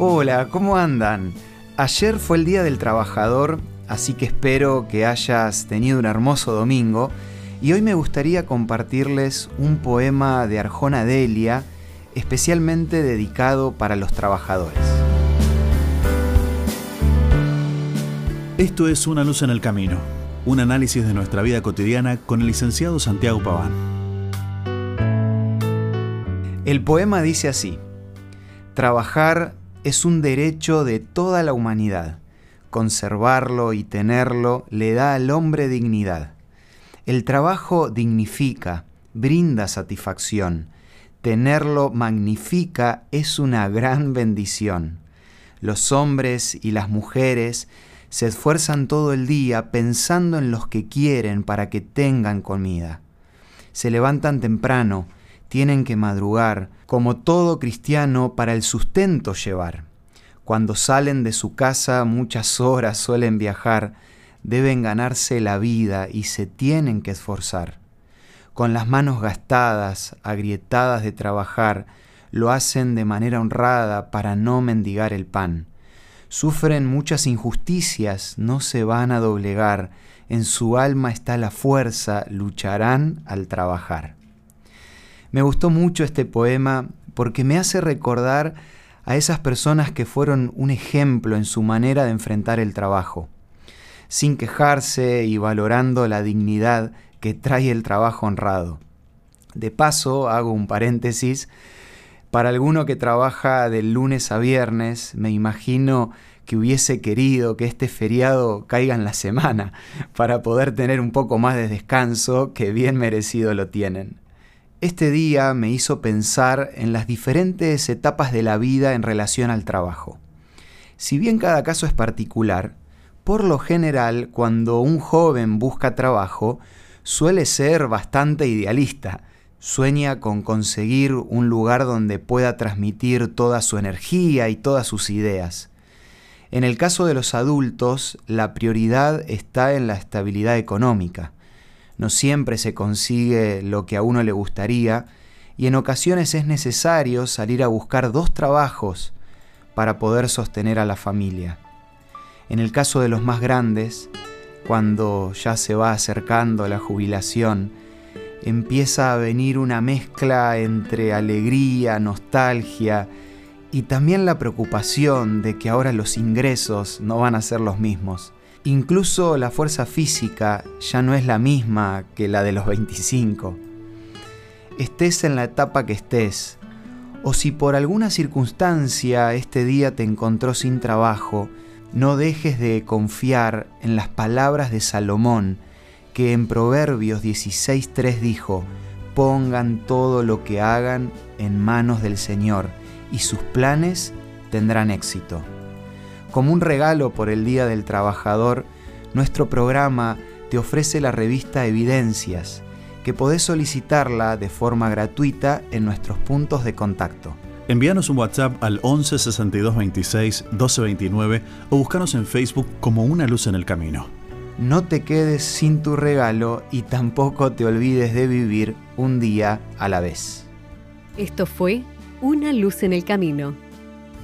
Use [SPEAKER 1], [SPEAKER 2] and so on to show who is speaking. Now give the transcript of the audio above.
[SPEAKER 1] Hola, ¿cómo andan? Ayer fue el Día del Trabajador, así que espero que hayas tenido un hermoso domingo y hoy me gustaría compartirles un poema de Arjona Delia especialmente dedicado para los trabajadores.
[SPEAKER 2] Esto es Una luz en el camino, un análisis de nuestra vida cotidiana con el licenciado Santiago Paván.
[SPEAKER 1] El poema dice así, Trabajar es un derecho de toda la humanidad. Conservarlo y tenerlo le da al hombre dignidad. El trabajo dignifica, brinda satisfacción. Tenerlo magnifica es una gran bendición. Los hombres y las mujeres se esfuerzan todo el día pensando en los que quieren para que tengan comida. Se levantan temprano, tienen que madrugar, como todo cristiano, para el sustento llevar. Cuando salen de su casa muchas horas suelen viajar, deben ganarse la vida y se tienen que esforzar. Con las manos gastadas, agrietadas de trabajar, lo hacen de manera honrada para no mendigar el pan Sufren muchas injusticias, no se van a doblegar, en su alma está la fuerza, lucharán al trabajar. Me gustó mucho este poema porque me hace recordar a esas personas que fueron un ejemplo en su manera de enfrentar el trabajo, sin quejarse y valorando la dignidad que trae el trabajo honrado. De paso, hago un paréntesis, para alguno que trabaja del lunes a viernes, me imagino que hubiese querido que este feriado caiga en la semana para poder tener un poco más de descanso que bien merecido lo tienen. Este día me hizo pensar en las diferentes etapas de la vida en relación al trabajo. Si bien cada caso es particular, por lo general cuando un joven busca trabajo suele ser bastante idealista, Sueña con conseguir un lugar donde pueda transmitir toda su energía y todas sus ideas. En el caso de los adultos, la prioridad está en la estabilidad económica. No siempre se consigue lo que a uno le gustaría y en ocasiones es necesario salir a buscar dos trabajos para poder sostener a la familia. En el caso de los más grandes, cuando ya se va acercando la jubilación, empieza a venir una mezcla entre alegría, nostalgia y también la preocupación de que ahora los ingresos no van a ser los mismos. Incluso la fuerza física ya no es la misma que la de los 25. Estés en la etapa que estés, o si por alguna circunstancia este día te encontró sin trabajo, no dejes de confiar en las palabras de Salomón, que en Proverbios 16.3 dijo, pongan todo lo que hagan en manos del Señor y sus planes tendrán éxito. Como un regalo por el Día del Trabajador, nuestro programa te ofrece la revista Evidencias, que podés solicitarla de forma gratuita en nuestros puntos de contacto.
[SPEAKER 2] Envíanos un WhatsApp al 11 62 26 12 29 o búscanos en Facebook como Una Luz en el Camino
[SPEAKER 1] no te quedes sin tu regalo y tampoco te olvides de vivir un día a la vez.
[SPEAKER 3] Esto fue Una luz en el camino.